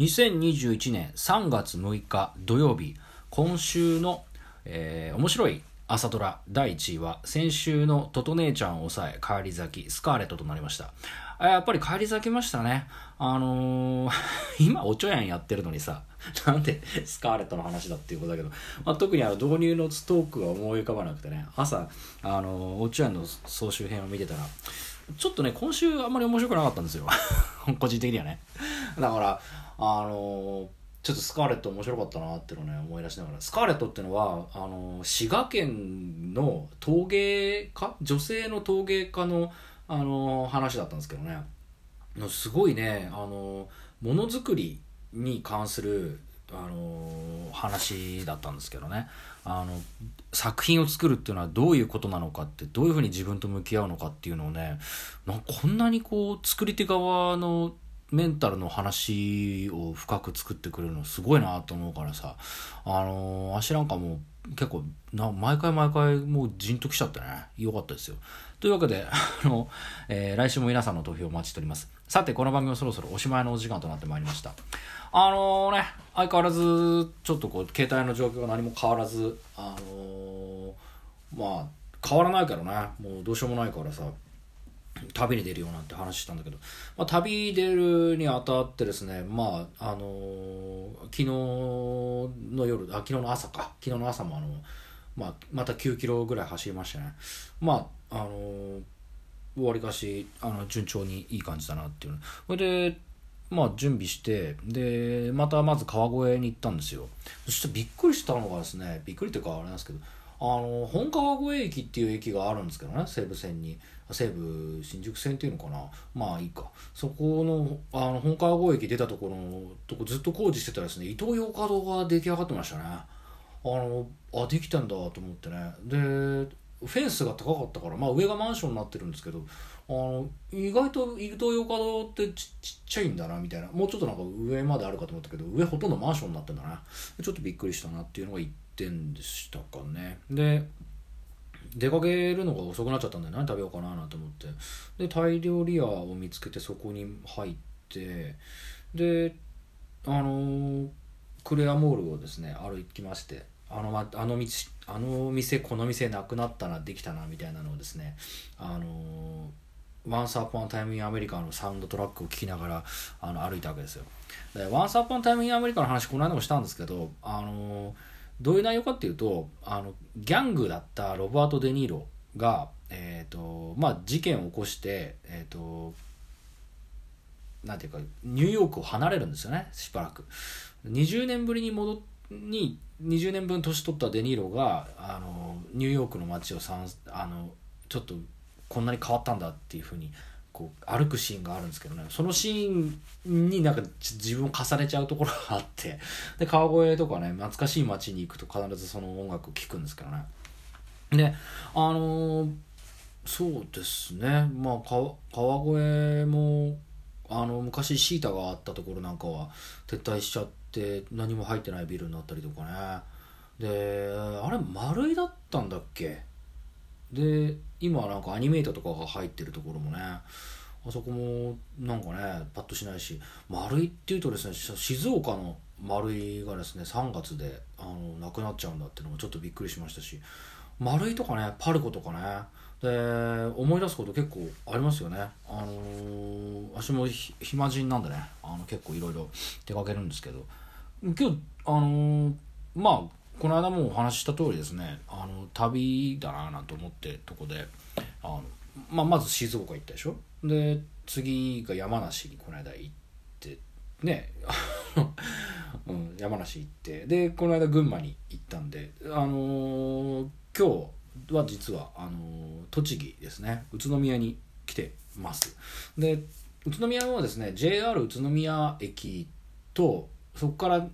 2021年3月6日土曜日今週の、えー、面白い朝ドラ第1位は先週のトト姉ちゃんを抑え帰り咲きスカーレットとなりました。やっぱり帰り咲きましたね。あのー、今おちょやんやってるのにさなんでスカーレットの話だっていうことだけど、まあ、特にあの導入のストークが思い浮かばなくてね。朝あのー、おちょやんの総集編を見てたらちょっとね今週あんまり面白くなかったんですよ。個人的にはね。だからあのちょっとスカーレット面白かったなっていうのをね思い出しながら。スカーレットっていうのはあの滋賀県の陶芸家？女性の陶芸家のあの話だったんですけどね。すごいねあのものづくりに関するあの話だったんですけどねあの作品を作るっていうのはどういうことなのかってどういうふうに自分と向き合うのかっていうのをねこんなにこう作り手側のメンタルの話を深く作ってくれるのすごいなと思うからさ。あの足なんかもう結構な毎回毎回もうじんときちゃってね。よかったですよ。というわけで あの、えー、来週も皆さんの投票をお待ちしております。さてこの番組はそろそろおしまいのお時間となってまいりました。あのー、ね相変わらずちょっとこう携帯の状況が何も変わらずあの、まあ変わらないからね。もうどうしようもないからさ。旅に出るよなんて話したんだけど、まあ、旅出るにあたってですねまああのー、昨日の夜あ昨日の朝か。昨日の朝もあの、まあ、また9キロぐらい走りましたね。まああのー、わりかしあの順調にいい感じだなっていう。それでまあ準備してでまたまず川越に行ったんですよ。そしてびっくりしたのがですねびっくりっていうかあれなんですけどあの本川越駅っていう駅があるんですけどね西武線に。西武新宿線っていうのかな？まあいいか。そこのあの本川越駅出たところのとこずっと工事してたらですね伊東洋華堂が出来上がってましたね。あのあできたんだと思ってね。でフェンスが高かったからまあ上がマンションになってるんですけどあの意外と伊東洋華堂ってちちっちゃいんだなみたいな。もうちょっとなんか上まであるかと思ったけど上ほとんどマンションになってんだな。ちょっとびっくりしたなっていうのが1点でしたかね。で出かけるのが遅くなっちゃったんで何食べようかななんて思って。でタイ料理屋を見つけてそこに入ってであのー、クレアモールをですね歩きましてあのまあの道あの店この店なくなったなできたなみたいなのをですねあのー、ワンスアポンアタイムインアメリカのサウンドトラックを聴きながらあの歩いたわけですよ。でワンスアポンアタイムインアメリカの話この間もしたんですけどあのーどういう内容かっていうとあのギャングだったロバート・デ・ニーロが、えーとまあ、事件を起こして、えーと、なんていうかニューヨークを離れるんですよねしばらく。20年ぶりに戻に20年分年取ったデ・ニーロがあのニューヨークの街をさんあのちょっとこんなに変わったんだっていうふうにこう歩くシーンがあるんですけどね。そのシーンになんか自分を重ねちゃうところがあって。で川越とかね懐かしい街に行くと必ずその音楽聴くんですけどね。であのー、そうですね。まあ川越もあの昔シータがあったところなんかは撤退しちゃって何も入ってないビルになったりとかね。であれ丸いだったんだっけ？で今なんかアニメートとかが入ってるところもねあそこもなんかねパッとしないし丸いっていうとですね静岡の丸いがですね3月であのなくなっちゃうんだっていうのもちょっとびっくりしましたし丸いとかねパルコとかねで思い出すこと結構ありますよね。あのー、私も暇人なんでねあの結構いろいろ出かけるんですけど今日あのー、まあこの間もお話しした通りですねあの旅だななんて思ってとこであの、まあ、まず静岡行ったでしょ？で次が山梨にこの間行ってね うん、山梨行ってでこの間群馬に行ったんであのー、今日は実はあのー、栃木ですね。宇都宮に来てます。で宇都宮はですね JR 宇都宮駅とそこから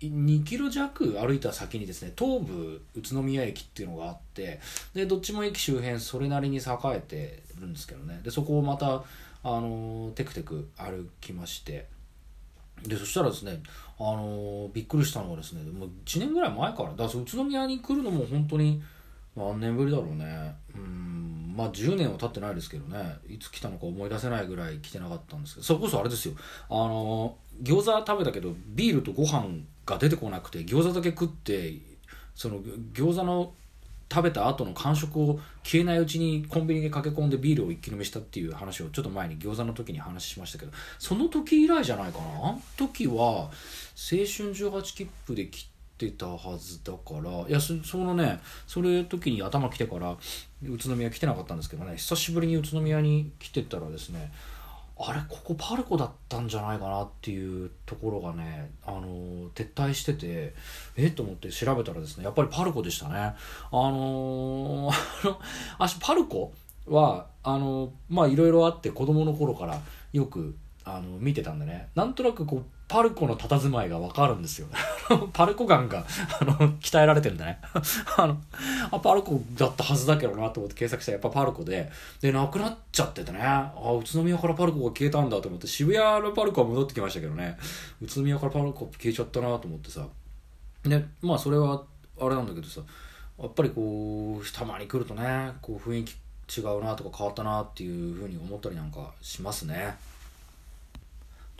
2キロ弱歩いた先にですね東武宇都宮駅っていうのがあってでどっちも駅周辺それなりに栄えてるんですけどね。でそこをまたあのテクテク歩きまして。でそしたらですねあのびっくりしたのがですねもう1年ぐらい前からだから宇都宮に来るのも本当に何年ぶりだろうね。うんまあ10年は経ってないですけどね。いつ来たのか思い出せないぐらい来てなかったんですけどそれこそあれですよ。あの餃子食べたけどビールとご飯が出てこなくて餃子だけ食ってその餃子の食べた後の感触を消えないうちにコンビニで駆け込んでビールを一気飲みしたっていう話をちょっと前に餃子の時に話しましたけどその時以来じゃないかな？あの時は青春18切符で来てたはずだからいやそそのねそれ時に頭来てから宇都宮来てなかったんですけどね久しぶりに宇都宮に来てたらですねあれここパルコだったんじゃないかなっていうところがね、あの撤退しててえっと思って調べたらですねやっぱりパルコでしたね。あのー、あのパルコはあのまあいろいろあって子供の頃からよくあの見てたんでね。なんとなくこうパルコの佇まいがわかるんですよ パルコ感があの鍛えられてるんだね。あのあパルコだったはずだけどなと思って検索したらやっぱパルコで。でなくなっちゃっててね。あ宇都宮からパルコが消えたんだと思って渋谷のパルコは戻ってきましたけどね。宇都宮からパルコ消えちゃったなと思ってさ。でまあそれはあれなんだけどさやっぱりこうたまに来るとねこう雰囲気違うなとか変わったなっていうふうに思ったりなんかしますね。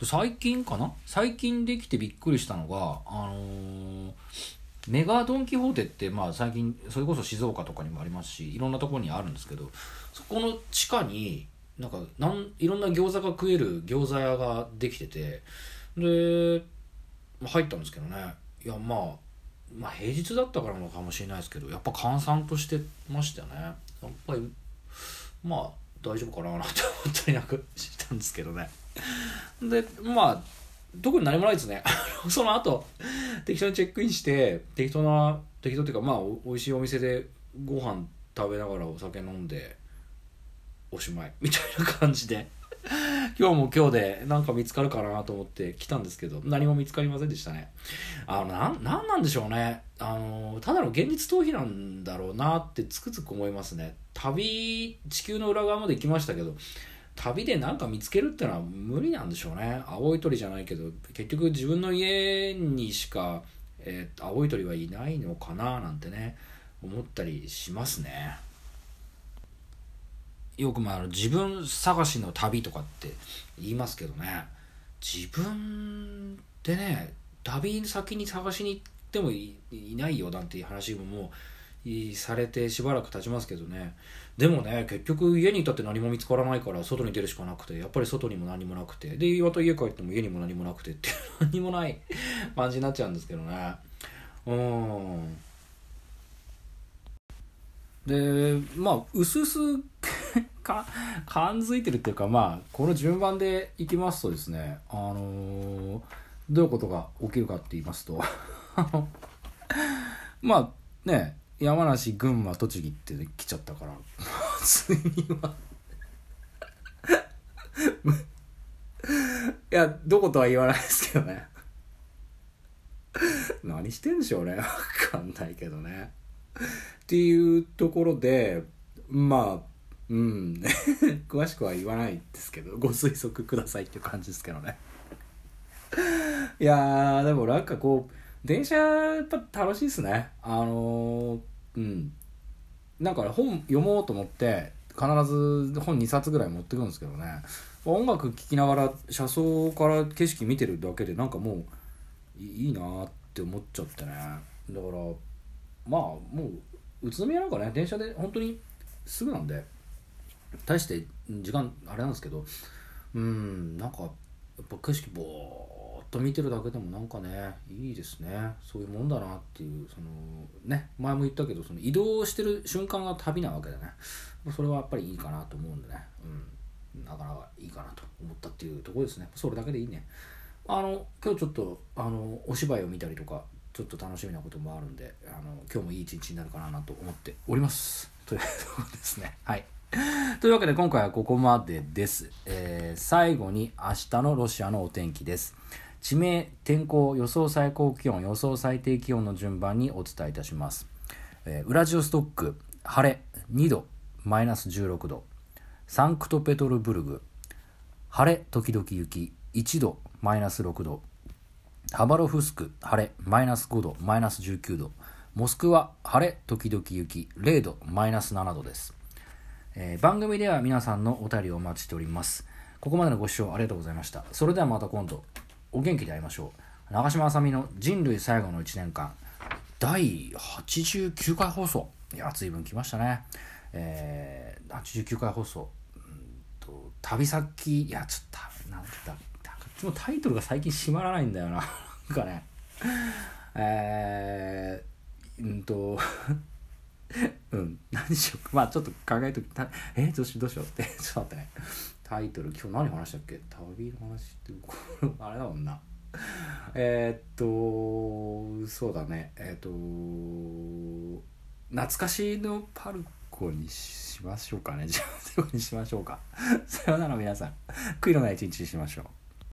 最近かな？最近できてびっくりしたのが、あのー、メガドン・キホーテって、まあ、最近それこそ静岡とかにもありますしいろんなところにあるんですけどそこの地下になんかなんいろんな餃子が食える餃子屋ができててでまあ入ったんですけどね。いやまあまあ平日だったからのかもしれないですけどやっぱ閑散としてましたよね。やっぱりまあ大丈夫かななんて思ったりなんかしたんですけどね。でまあ特に何もないですね。その後適当にチェックインして適当な適当っていうかまあ美味しいお店でご飯食べながらお酒飲んでおしまい。みたいな感じで。今日も今日でなんか見つかるかなと思って来たんですけど何も見つかりませんでしたね。あのななんなんでしょうね。あのただの現実逃避なんだろうなってつくづく思いますね。旅地球の裏側まで行きましたけど旅で何か見つけるってのは無理なんでしょうね。青い鳥じゃないけど結局自分の家にしか、えー、青い鳥はいないのかななんてね思ったりしますね。よくまあ自分探しの旅とかって言いますけどね。自分でね旅先に探しに行ってもいないよなんていう話ももうされてしばらく経ちますけどね。でもね結局家にいたって何も見つからないから外に出るしかなくてやっぱり外にも何もなくて。でまた家帰っても家にも何もなくてって 何もない 感じになっちゃうんですけどね。うん。でまあうすうすか 感づいてるっていうかまあこの順番でいきますとですねあのー、どういうことが起きるかって言いますと。まあね山梨群馬栃木って来ちゃったから。次は。いやどことは言わないですけどね。何してんでしょうね。わかんないけどね。っていうところでまあうん。詳しくは言わないですけどご推測くださいっていう感じですけどね。いやでもなんかこう電車やっぱ楽しいっすね。あの、うん。なんか本読もうと思って必ず本2冊ぐらい持ってくるんですけどね。音楽聴きながら車窓から景色見てるだけでなんかもういいなって思っちゃってね。だからまあもう宇都宮なんかね電車で本当にすぐなんで大して時間あれなんですけどうんなんかやっぱ景色ぼーと見てるだけでもなんかねいいですね。そういうもんだなっていうそのね前も言ったけどその移動してる瞬間が旅なわけでね。それはやっぱりいいかなと思うんでね。うん。なかなかいいかなと思ったっていうところですね。それだけでいいね。あの今日ちょっとあのお芝居を見たりとかちょっと楽しみなこともあるんであの今日もいい一日になるかなと思っております。というところですね。はい。というわけで今回はここまでです。えー、最後に明日のロシアのお天気です。地名、天候、予想最高気温、予想最低気温の順番にお伝えいたします。えー、ウラジオストック、晴れ、2度、マイナス16度。サンクトペトルブルグ、晴れ、時々雪、1度、マイナス6度。ハバロフスク、晴れ、マイナス5度、マイナス19度。モスクワ、晴れ、時々雪、0度、マイナス7度です。えー番組では皆さんのお便りをお待ちしておりますここまでのご視聴ありがとうございましたそれではまた今度お元気で会いましょう。長嶋あさみの人類最後の1年間。第89回放送。いや随分来ましたね。えー、89回放送。うんと旅先。いやちょっとなんて言ったなんかいつもタイトルが最近閉まらないんだよな。なんかね。えー、うんと うん何しようか。まあちょっと考えときたえどうしようどうしようって。ちょっと待ってね。タイトル今日何話したっけ？旅の話って あれだもんな。えっとそうだね。えーっと懐かしのパルコにしましょうかね。じゃあ最後にしましょうか。さようなら皆さん。悔いのない一日にしましょう。